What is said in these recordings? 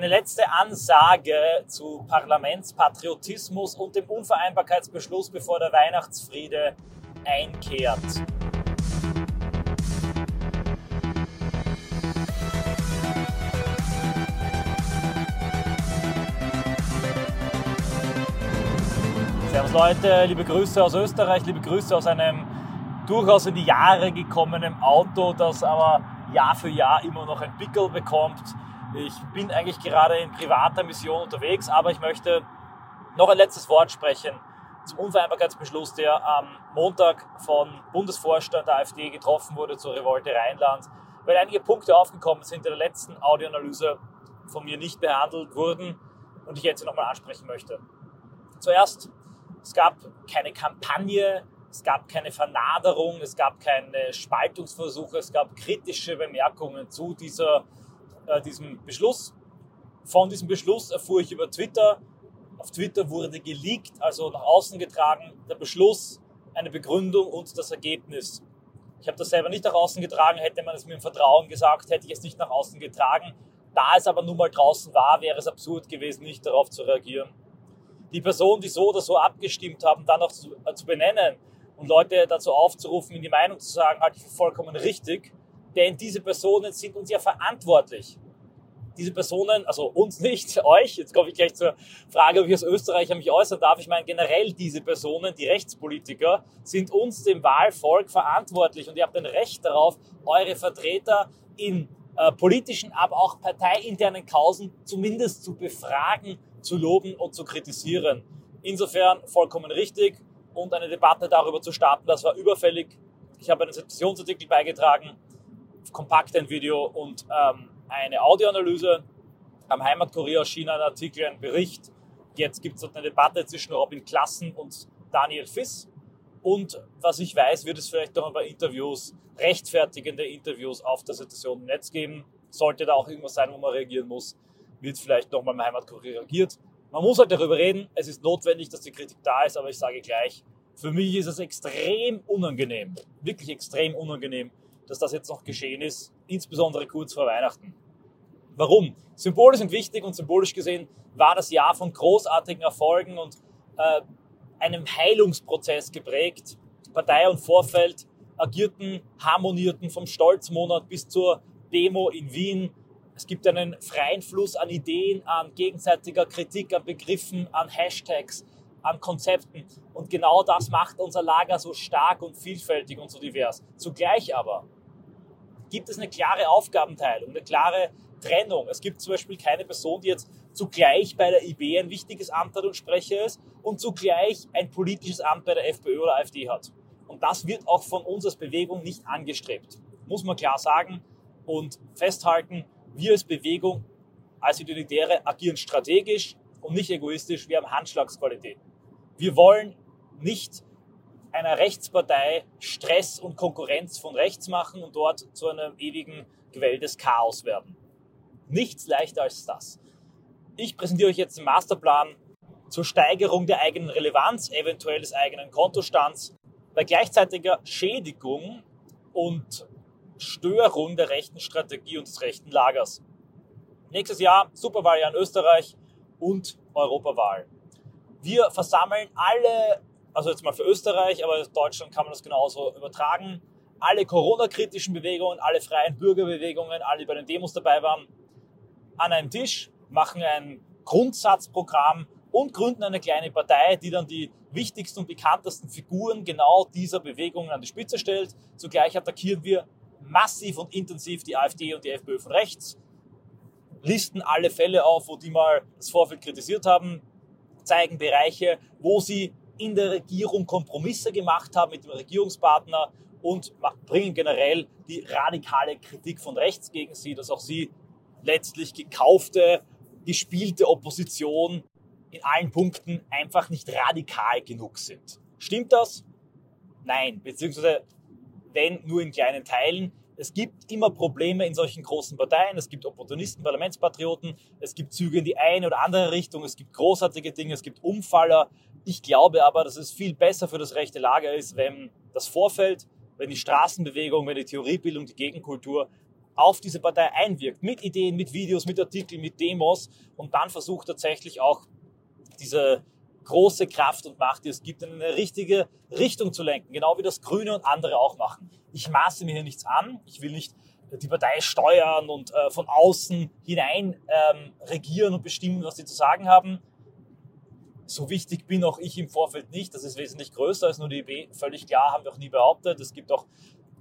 eine letzte Ansage zu Parlamentspatriotismus und dem Unvereinbarkeitsbeschluss, bevor der Weihnachtsfriede einkehrt. Servus Leute, liebe Grüße aus Österreich, liebe Grüße aus einem durchaus in die Jahre gekommenen Auto, das aber Jahr für Jahr immer noch ein Pickel bekommt. Ich bin eigentlich gerade in privater Mission unterwegs, aber ich möchte noch ein letztes Wort sprechen zum Unvereinbarkeitsbeschluss, der am Montag von Bundesvorstand der AfD getroffen wurde zur Revolte Rheinland, weil einige Punkte aufgekommen sind, in der letzten Audioanalyse von mir nicht behandelt wurden und ich jetzt nochmal ansprechen möchte. Zuerst, es gab keine Kampagne, es gab keine Vernaderung, es gab keine Spaltungsversuche, es gab kritische Bemerkungen zu dieser äh, diesem Beschluss. Von diesem Beschluss erfuhr ich über Twitter. Auf Twitter wurde geleakt, also nach außen getragen, der Beschluss, eine Begründung und das Ergebnis. Ich habe das selber nicht nach außen getragen, hätte man es mir im Vertrauen gesagt, hätte ich es nicht nach außen getragen. Da es aber nun mal draußen war, wäre es absurd gewesen, nicht darauf zu reagieren. Die Personen, die so oder so abgestimmt haben, dann auch zu, äh, zu benennen und Leute dazu aufzurufen, in die Meinung zu sagen, halte ich für vollkommen richtig, denn diese Personen sind uns ja verantwortlich. Diese Personen, also uns nicht, euch, jetzt komme ich gleich zur Frage, ob ich als Österreicher mich äußern darf. Ich meine generell diese Personen, die Rechtspolitiker, sind uns, dem Wahlvolk, verantwortlich und ihr habt ein Recht darauf, eure Vertreter in äh, politischen, aber auch parteiinternen Kausen zumindest zu befragen, zu loben und zu kritisieren. Insofern vollkommen richtig und eine Debatte darüber zu starten, das war überfällig. Ich habe einen Sessionsartikel beigetragen, kompakt ein Video und ähm, eine Audioanalyse. Am Heimatkurier erschien ein Artikel, ein Bericht. Jetzt gibt es eine Debatte zwischen Robin Klassen und Daniel Fiss. Und was ich weiß, wird es vielleicht noch ein paar Interviews, rechtfertigende Interviews auf der Situation im Netz geben. Sollte da auch irgendwas sein, wo man reagieren muss, wird vielleicht nochmal im Heimatkurier reagiert. Man muss halt darüber reden. Es ist notwendig, dass die Kritik da ist, aber ich sage gleich, für mich ist es extrem unangenehm, wirklich extrem unangenehm, dass das jetzt noch geschehen ist, insbesondere kurz vor Weihnachten. Warum? Symbole sind wichtig und symbolisch gesehen war das Jahr von großartigen Erfolgen und äh, einem Heilungsprozess geprägt. Partei und Vorfeld agierten, harmonierten vom Stolzmonat bis zur Demo in Wien. Es gibt einen freien Fluss an Ideen, an gegenseitiger Kritik, an Begriffen, an Hashtags, an Konzepten. Und genau das macht unser Lager so stark und vielfältig und so divers. Zugleich aber gibt es eine klare Aufgabenteilung, eine klare Trennung. Es gibt zum Beispiel keine Person, die jetzt zugleich bei der IB ein wichtiges Amt hat und Sprecher ist und zugleich ein politisches Amt bei der FPÖ oder AfD hat. Und das wird auch von uns als Bewegung nicht angestrebt. Muss man klar sagen und festhalten, wir als Bewegung, als Identitäre agieren strategisch und nicht egoistisch. Wir haben Handschlagsqualität. Wir wollen nicht einer Rechtspartei Stress und Konkurrenz von rechts machen und dort zu einem ewigen Quell des Chaos werden. Nichts leichter als das. Ich präsentiere euch jetzt den Masterplan zur Steigerung der eigenen Relevanz, eventuell des eigenen Kontostands, bei gleichzeitiger Schädigung und Störung der rechten Strategie und des rechten Lagers. Nächstes Jahr Superwahljahr in Österreich und Europawahl. Wir versammeln alle also jetzt mal für Österreich, aber in Deutschland kann man das genauso übertragen. Alle Corona-kritischen Bewegungen, alle freien Bürgerbewegungen, alle, die bei den Demos dabei waren, an einem Tisch, machen ein Grundsatzprogramm und gründen eine kleine Partei, die dann die wichtigsten und bekanntesten Figuren genau dieser Bewegungen an die Spitze stellt. Zugleich attackieren wir massiv und intensiv die AfD und die FPÖ von rechts, listen alle Fälle auf, wo die mal das Vorfeld kritisiert haben, zeigen Bereiche, wo sie in der Regierung Kompromisse gemacht haben mit dem Regierungspartner und bringen generell die radikale Kritik von rechts gegen sie, dass auch sie letztlich gekaufte, gespielte Opposition in allen Punkten einfach nicht radikal genug sind. Stimmt das? Nein, beziehungsweise wenn nur in kleinen Teilen. Es gibt immer Probleme in solchen großen Parteien. Es gibt Opportunisten, Parlamentspatrioten. Es gibt Züge in die eine oder andere Richtung. Es gibt großartige Dinge. Es gibt Umfaller. Ich glaube aber, dass es viel besser für das rechte Lager ist, wenn das Vorfeld, wenn die Straßenbewegung, wenn die Theoriebildung, die Gegenkultur auf diese Partei einwirkt, mit Ideen, mit Videos, mit Artikeln, mit Demos und dann versucht tatsächlich auch diese große Kraft und Macht, die es gibt, in eine richtige Richtung zu lenken, genau wie das Grüne und andere auch machen. Ich maße mir hier nichts an, ich will nicht die Partei steuern und äh, von außen hinein ähm, regieren und bestimmen, was sie zu sagen haben. So wichtig bin auch ich im Vorfeld nicht. Das ist wesentlich größer als nur die IB. Völlig klar, haben wir auch nie behauptet. Es gibt auch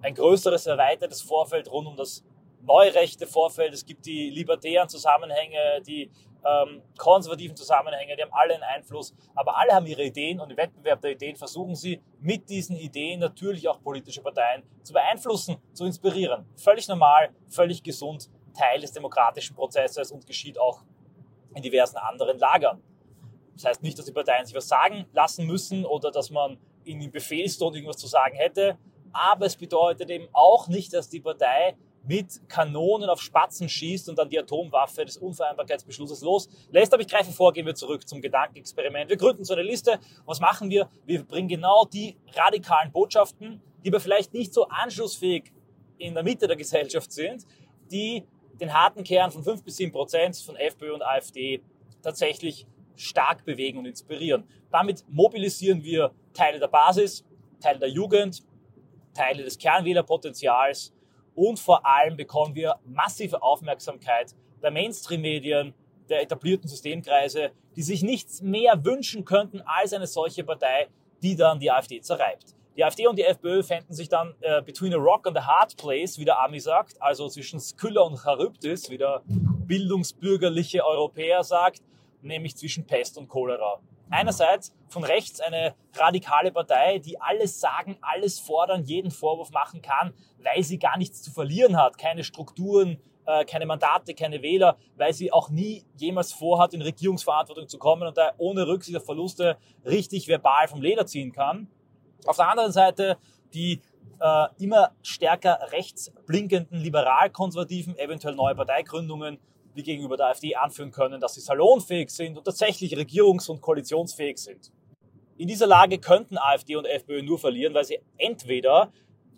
ein größeres, erweitertes Vorfeld rund um das neurechte Vorfeld. Es gibt die libertären Zusammenhänge, die ähm, konservativen Zusammenhänge, die haben alle einen Einfluss, aber alle haben ihre Ideen und im Wettbewerb der Ideen versuchen sie mit diesen Ideen natürlich auch politische Parteien zu beeinflussen, zu inspirieren. Völlig normal, völlig gesund, Teil des demokratischen Prozesses und geschieht auch in diversen anderen Lagern. Das heißt nicht, dass die Parteien sich was sagen lassen müssen oder dass man ihnen im Befehlston irgendwas zu sagen hätte, aber es bedeutet eben auch nicht, dass die Partei mit Kanonen auf Spatzen schießt und dann die Atomwaffe des Unvereinbarkeitsbeschlusses loslässt. Aber ich greife vor, gehen wir zurück zum Gedankenexperiment. Wir gründen so eine Liste. Was machen wir? Wir bringen genau die radikalen Botschaften, die aber vielleicht nicht so anschlussfähig in der Mitte der Gesellschaft sind, die den harten Kern von 5 bis 7 Prozent von FPÖ und AfD tatsächlich stark bewegen und inspirieren. Damit mobilisieren wir Teile der Basis, Teile der Jugend, Teile des Kernwählerpotenzials und vor allem bekommen wir massive Aufmerksamkeit der Mainstream-Medien, der etablierten Systemkreise, die sich nichts mehr wünschen könnten als eine solche Partei, die dann die AfD zerreibt. Die AfD und die FPÖ fänden sich dann äh, between a rock and a hard place, wie der Ami sagt, also zwischen Skylla und Charybdis, wie der bildungsbürgerliche Europäer sagt, nämlich zwischen Pest und Cholera einerseits von rechts eine radikale Partei, die alles sagen, alles fordern, jeden Vorwurf machen kann, weil sie gar nichts zu verlieren hat, keine Strukturen, äh, keine Mandate, keine Wähler, weil sie auch nie jemals vorhat, in Regierungsverantwortung zu kommen und da ohne Rücksicht auf Verluste richtig verbal vom Leder ziehen kann. Auf der anderen Seite die äh, immer stärker rechts blinkenden liberal-konservativen, eventuell neue Parteigründungen, die gegenüber der AfD anführen können, dass sie salonfähig sind und tatsächlich regierungs- und koalitionsfähig sind. In dieser Lage könnten AfD und FPÖ nur verlieren, weil sie entweder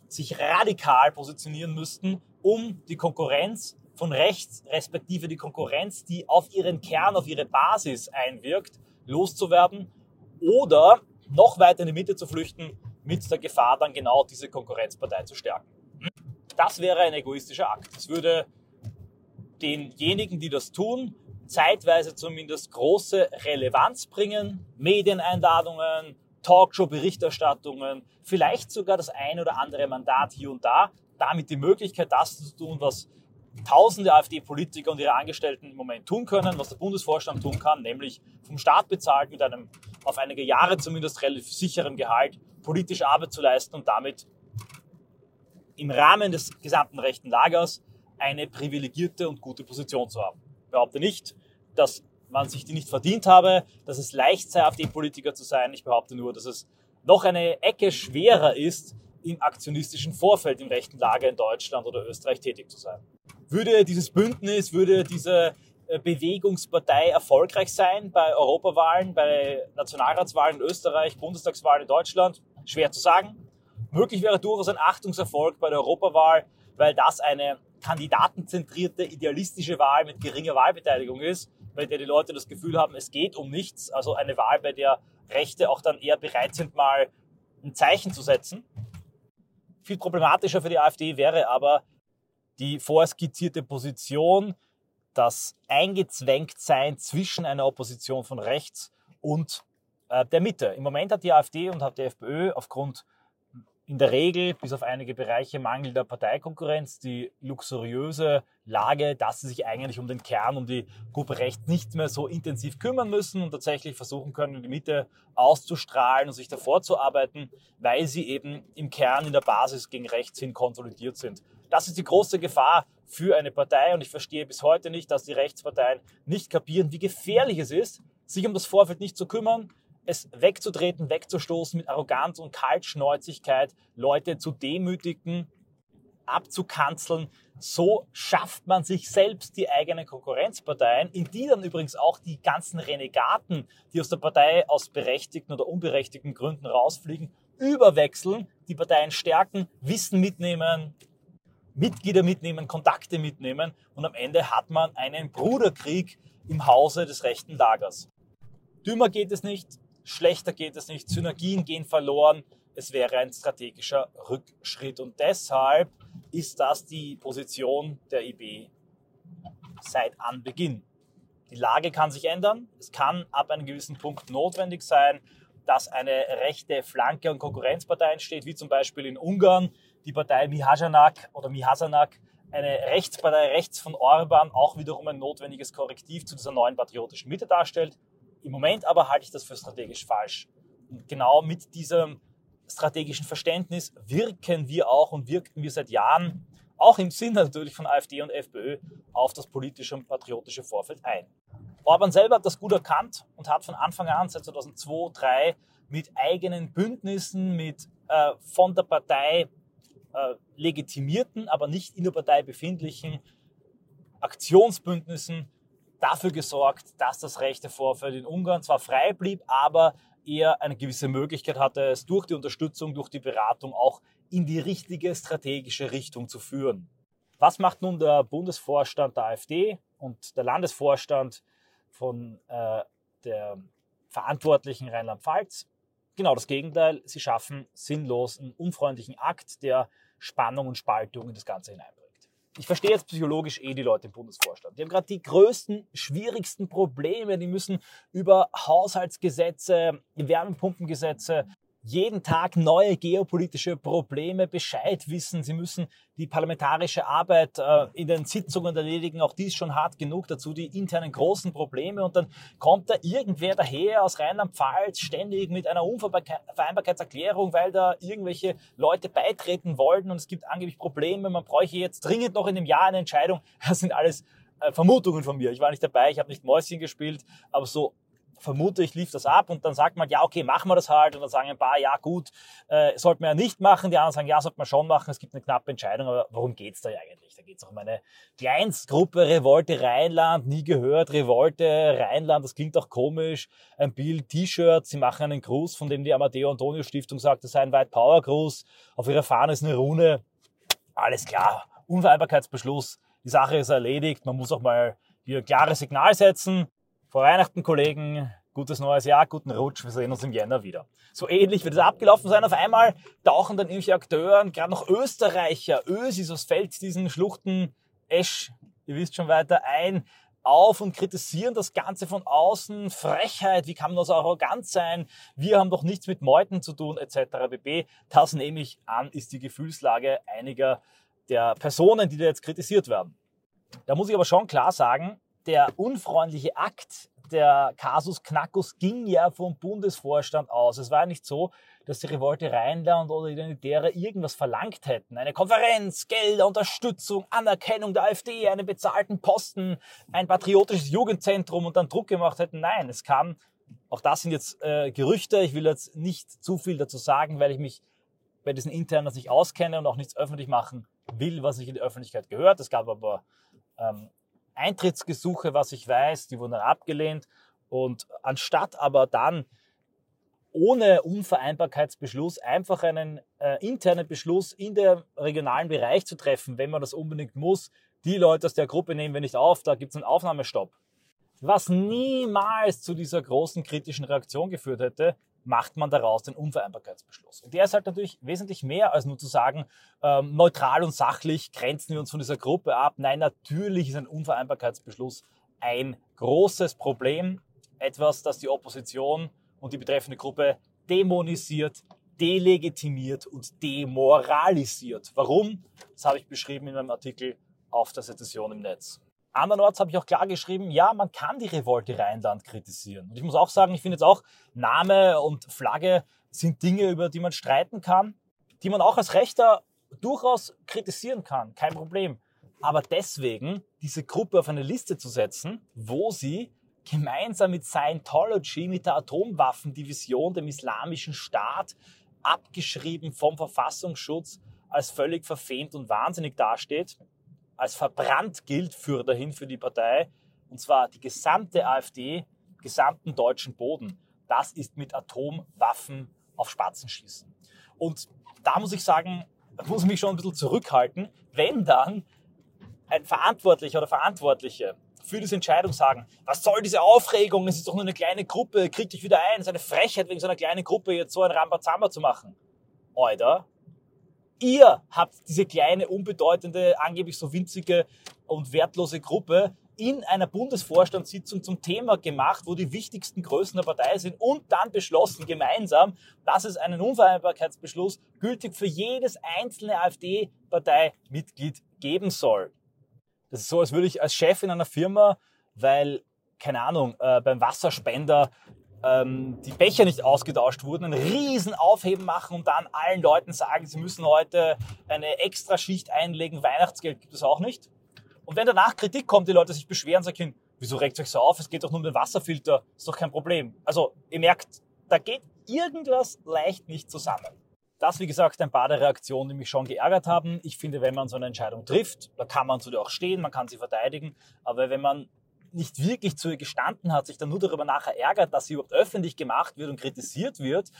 sich radikal positionieren müssten, um die Konkurrenz von rechts, respektive die Konkurrenz, die auf ihren Kern, auf ihre Basis einwirkt, loszuwerden oder noch weiter in die Mitte zu flüchten, mit der Gefahr dann genau diese Konkurrenzpartei zu stärken. Das wäre ein egoistischer Akt. Es würde denjenigen, die das tun, zeitweise zumindest große Relevanz bringen. Medieneinladungen, Talkshow-Berichterstattungen, vielleicht sogar das ein oder andere Mandat hier und da. Damit die Möglichkeit, das zu tun, was tausende AfD-Politiker und ihre Angestellten im Moment tun können, was der Bundesvorstand tun kann, nämlich vom Staat bezahlt mit einem auf einige Jahre zumindest relativ sicheren Gehalt politische Arbeit zu leisten und damit im Rahmen des gesamten rechten Lagers eine privilegierte und gute Position zu haben. Ich behaupte nicht, dass man sich die nicht verdient habe, dass es leicht sei, AfD-Politiker zu sein. Ich behaupte nur, dass es noch eine Ecke schwerer ist, im aktionistischen Vorfeld im rechten Lager in Deutschland oder Österreich tätig zu sein. Würde dieses Bündnis, würde diese äh, Bewegungspartei erfolgreich sein bei Europawahlen, bei Nationalratswahlen in Österreich, Bundestagswahlen in Deutschland? Schwer zu sagen. Möglich wäre durchaus ein Achtungserfolg bei der Europawahl, weil das eine kandidatenzentrierte, idealistische Wahl mit geringer Wahlbeteiligung ist, bei der die Leute das Gefühl haben, es geht um nichts. Also eine Wahl, bei der Rechte auch dann eher bereit sind, mal ein Zeichen zu setzen. Viel problematischer für die AfD wäre aber die vorskizzierte Position, das Eingezwängtsein zwischen einer Opposition von rechts und äh, der Mitte. Im Moment hat die AfD und hat die FPÖ aufgrund in der Regel, bis auf einige Bereiche mangelnder Parteikonkurrenz, die luxuriöse Lage, dass sie sich eigentlich um den Kern, um die Gruppe rechts nicht mehr so intensiv kümmern müssen und tatsächlich versuchen können, in die Mitte auszustrahlen und sich davor zu arbeiten, weil sie eben im Kern, in der Basis gegen rechts hin konsolidiert sind. Das ist die große Gefahr für eine Partei und ich verstehe bis heute nicht, dass die Rechtsparteien nicht kapieren, wie gefährlich es ist, sich um das Vorfeld nicht zu kümmern, es wegzutreten, wegzustoßen mit Arroganz und Kaltschnäuzigkeit, Leute zu demütigen, abzukanzeln. So schafft man sich selbst die eigenen Konkurrenzparteien, in die dann übrigens auch die ganzen Renegaten, die aus der Partei aus berechtigten oder unberechtigten Gründen rausfliegen, überwechseln, die Parteien stärken, Wissen mitnehmen Mitglieder mitnehmen, Kontakte mitnehmen und am Ende hat man einen Bruderkrieg im Hause des rechten Lagers. Dümmer geht es nicht, schlechter geht es nicht, Synergien gehen verloren, es wäre ein strategischer Rückschritt und deshalb ist das die Position der IB seit Anbeginn. Die Lage kann sich ändern. Es kann ab einem gewissen Punkt notwendig sein, dass eine rechte Flanke und Konkurrenzpartei entsteht, wie zum Beispiel in Ungarn die Partei Mihajanak oder Mihasanak, eine Rechtspartei rechts von Orban, auch wiederum ein notwendiges Korrektiv zu dieser neuen patriotischen Mitte darstellt. Im Moment aber halte ich das für strategisch falsch. Und genau mit diesem strategischen Verständnis wirken wir auch und wirkten wir seit Jahren, auch im Sinne natürlich von AfD und FPÖ, auf das politische und patriotische Vorfeld ein. Orban selber hat das gut erkannt und hat von Anfang an, seit 2002, 2003, mit eigenen Bündnissen, mit äh, von der Partei äh, legitimierten, aber nicht in der Partei befindlichen Aktionsbündnissen dafür gesorgt, dass das rechte Vorfeld in Ungarn zwar frei blieb, aber er eine gewisse Möglichkeit hatte, es durch die Unterstützung, durch die Beratung auch in die richtige strategische Richtung zu führen. Was macht nun der Bundesvorstand der AfD und der Landesvorstand von äh, der Verantwortlichen Rheinland-Pfalz? Genau das Gegenteil. Sie schaffen sinnlos einen unfreundlichen Akt, der Spannung und Spaltung in das Ganze hineinbringt. Ich verstehe jetzt psychologisch eh die Leute im Bundesvorstand. Die haben gerade die größten, schwierigsten Probleme. Die müssen über Haushaltsgesetze, Wärmepumpengesetze, jeden Tag neue geopolitische Probleme Bescheid wissen. Sie müssen die parlamentarische Arbeit äh, in den Sitzungen erledigen. Auch dies schon hart genug. Dazu die internen großen Probleme. Und dann kommt da irgendwer daher aus Rheinland-Pfalz ständig mit einer Unvereinbarkeitserklärung, weil da irgendwelche Leute beitreten wollten und es gibt angeblich Probleme. Man bräuchte jetzt dringend noch in einem Jahr eine Entscheidung. Das sind alles äh, Vermutungen von mir. Ich war nicht dabei, ich habe nicht Mäuschen gespielt, aber so vermute ich, lief das ab und dann sagt man, ja, okay, machen wir das halt. Und dann sagen ein paar, ja, gut, äh, sollte man ja nicht machen, die anderen sagen, ja, sollte man schon machen, es gibt eine knappe Entscheidung, aber worum geht's da eigentlich? Da geht's um eine Kleinstgruppe, Revolte Rheinland, nie gehört, Revolte Rheinland, das klingt auch komisch, ein Bild, T-Shirt, sie machen einen Gruß, von dem die Amadeo Antonio Stiftung sagt, das sei ein White Power Gruß, auf ihrer Fahne ist eine Rune, alles klar, Unvereinbarkeitsbeschluss, die Sache ist erledigt, man muss auch mal hier ein klares Signal setzen, vor Weihnachten, Kollegen, gutes neues Jahr, guten Rutsch, wir sehen uns im Jänner wieder. So ähnlich wird es abgelaufen sein. Auf einmal tauchen dann irgendwelche Akteure, gerade noch Österreicher, Ösis aus Feld, diesen Schluchten, Esch, ihr wisst schon weiter, ein, auf und kritisieren das Ganze von außen. Frechheit, wie kann man so arrogant sein? Wir haben doch nichts mit Meuten zu tun, etc. bb. Das nehme ich an, ist die Gefühlslage einiger der Personen, die da jetzt kritisiert werden. Da muss ich aber schon klar sagen, der unfreundliche Akt der Kasus Knackus ging ja vom Bundesvorstand aus. Es war ja nicht so, dass die Revolte Rheinland oder Identitäre irgendwas verlangt hätten. Eine Konferenz, Gelder, Unterstützung, Anerkennung der AfD, einen bezahlten Posten, ein patriotisches Jugendzentrum und dann Druck gemacht hätten. Nein, es kam, auch das sind jetzt äh, Gerüchte, ich will jetzt nicht zu viel dazu sagen, weil ich mich bei diesen internen nicht auskenne und auch nichts öffentlich machen will, was nicht in die Öffentlichkeit gehört. Es gab aber ähm, Eintrittsgesuche, was ich weiß, die wurden dann abgelehnt. Und anstatt aber dann ohne Unvereinbarkeitsbeschluss einfach einen äh, internen Beschluss in der regionalen Bereich zu treffen, wenn man das unbedingt muss, die Leute aus der Gruppe nehmen wir nicht auf, da gibt es einen Aufnahmestopp. Was niemals zu dieser großen kritischen Reaktion geführt hätte, macht man daraus den Unvereinbarkeitsbeschluss. Und der ist halt natürlich wesentlich mehr als nur zu sagen, ähm, neutral und sachlich grenzen wir uns von dieser Gruppe ab. Nein, natürlich ist ein Unvereinbarkeitsbeschluss ein großes Problem, etwas, das die Opposition und die betreffende Gruppe dämonisiert, delegitimiert und demoralisiert. Warum? Das habe ich beschrieben in einem Artikel auf der Sezession im Netz. Andernorts habe ich auch klar geschrieben, ja, man kann die Revolte Rheinland kritisieren. Und ich muss auch sagen, ich finde jetzt auch, Name und Flagge sind Dinge, über die man streiten kann, die man auch als Rechter durchaus kritisieren kann. Kein Problem. Aber deswegen diese Gruppe auf eine Liste zu setzen, wo sie gemeinsam mit Scientology, mit der Atomwaffendivision, dem islamischen Staat, abgeschrieben vom Verfassungsschutz, als völlig verfemt und wahnsinnig dasteht, als verbrannt gilt für dahin für die Partei, und zwar die gesamte AfD, gesamten deutschen Boden, das ist mit Atomwaffen auf Spatzen schießen. Und da muss ich sagen, muss ich mich schon ein bisschen zurückhalten, wenn dann ein Verantwortlicher oder Verantwortliche für diese Entscheidung sagen, was soll diese Aufregung, es ist doch nur eine kleine Gruppe, krieg dich wieder ein, es ist eine Frechheit, wegen so einer kleinen Gruppe jetzt so ein Rambazamba zu machen. Alter, ihr habt diese kleine, unbedeutende, angeblich so winzige und wertlose Gruppe in einer Bundesvorstandssitzung zum Thema gemacht, wo die wichtigsten Größen der Partei sind und dann beschlossen gemeinsam, dass es einen Unvereinbarkeitsbeschluss gültig für jedes einzelne AfD-Parteimitglied geben soll. Das ist so, als würde ich als Chef in einer Firma, weil, keine Ahnung, äh, beim Wasserspender ähm, die Becher nicht ausgetauscht wurden, einen riesen Aufheben machen und dann allen Leuten sagen, sie müssen heute eine extra Schicht einlegen, Weihnachtsgeld gibt es auch nicht. Und wenn danach Kritik kommt, die Leute sich beschweren, sagen, wieso regt euch so auf? Es geht doch nur um den Wasserfilter, ist doch kein Problem. Also ihr merkt, da geht irgendwas leicht nicht zusammen. Das, wie gesagt, ein paar der Reaktionen, die mich schon geärgert haben. Ich finde, wenn man so eine Entscheidung trifft, da kann man zu dir auch stehen, man kann sie verteidigen. Aber wenn man nicht wirklich zu ihr gestanden hat, sich dann nur darüber nachher ärgert, dass sie überhaupt öffentlich gemacht wird und kritisiert wird,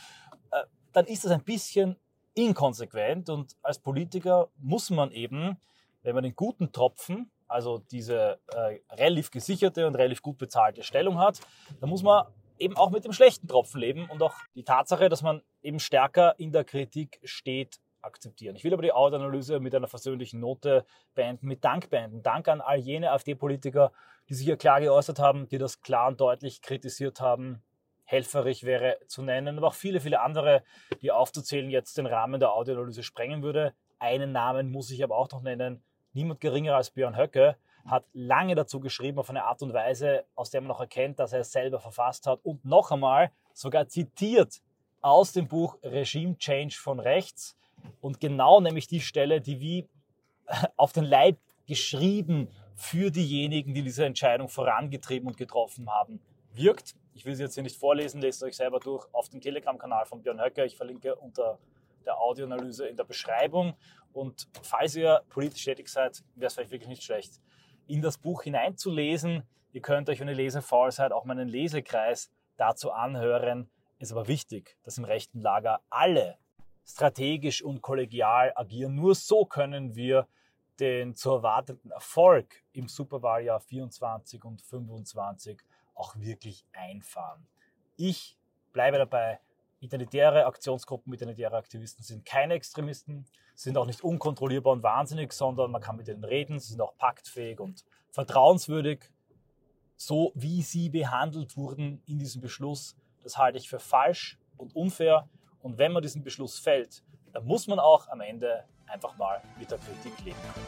äh, dann ist das ein bisschen inkonsequent. Und als Politiker muss man eben, wenn man den guten Tropfen also diese äh, relativ gesicherte und relativ gut bezahlte Stellung hat, da muss man eben auch mit dem schlechten Tropfen leben und auch die Tatsache, dass man eben stärker in der Kritik steht, akzeptieren. Ich will aber die Audioanalyse mit einer versöhnlichen Note beenden, mit Dank beenden. Dank an all jene AfD-Politiker, die sich hier klar geäußert haben, die das klar und deutlich kritisiert haben. Helferich wäre zu nennen, aber auch viele, viele andere, die aufzuzählen jetzt den Rahmen der Audioanalyse sprengen würde. Einen Namen muss ich aber auch noch nennen, niemand geringer als Björn Höcke, hat lange dazu geschrieben auf eine Art und Weise, aus der man noch erkennt, dass er es selber verfasst hat und noch einmal sogar zitiert aus dem Buch Regime Change von rechts und genau nämlich die Stelle, die wie auf den Leib geschrieben für diejenigen, die diese Entscheidung vorangetrieben und getroffen haben, wirkt. Ich will sie jetzt hier nicht vorlesen, lest euch selber durch auf dem Telegram-Kanal von Björn Höcke. Ich verlinke unter der Audioanalyse in der Beschreibung. Und falls ihr politisch tätig seid, wäre es vielleicht wirklich nicht schlecht, in das Buch hineinzulesen. Ihr könnt euch, wenn ihr lesefaul seid, auch meinen Lesekreis dazu anhören. Ist aber wichtig, dass im rechten Lager alle strategisch und kollegial agieren. Nur so können wir den zu erwartenden Erfolg im Superwahljahr 24 und 25 auch wirklich einfahren. Ich bleibe dabei, Identitäre Aktionsgruppen, identitäre Aktivisten sind keine Extremisten, sind auch nicht unkontrollierbar und wahnsinnig, sondern man kann mit ihnen reden, sie sind auch paktfähig und vertrauenswürdig. So wie sie behandelt wurden in diesem Beschluss, das halte ich für falsch und unfair. Und wenn man diesen Beschluss fällt, dann muss man auch am Ende einfach mal mit der Kritik leben können.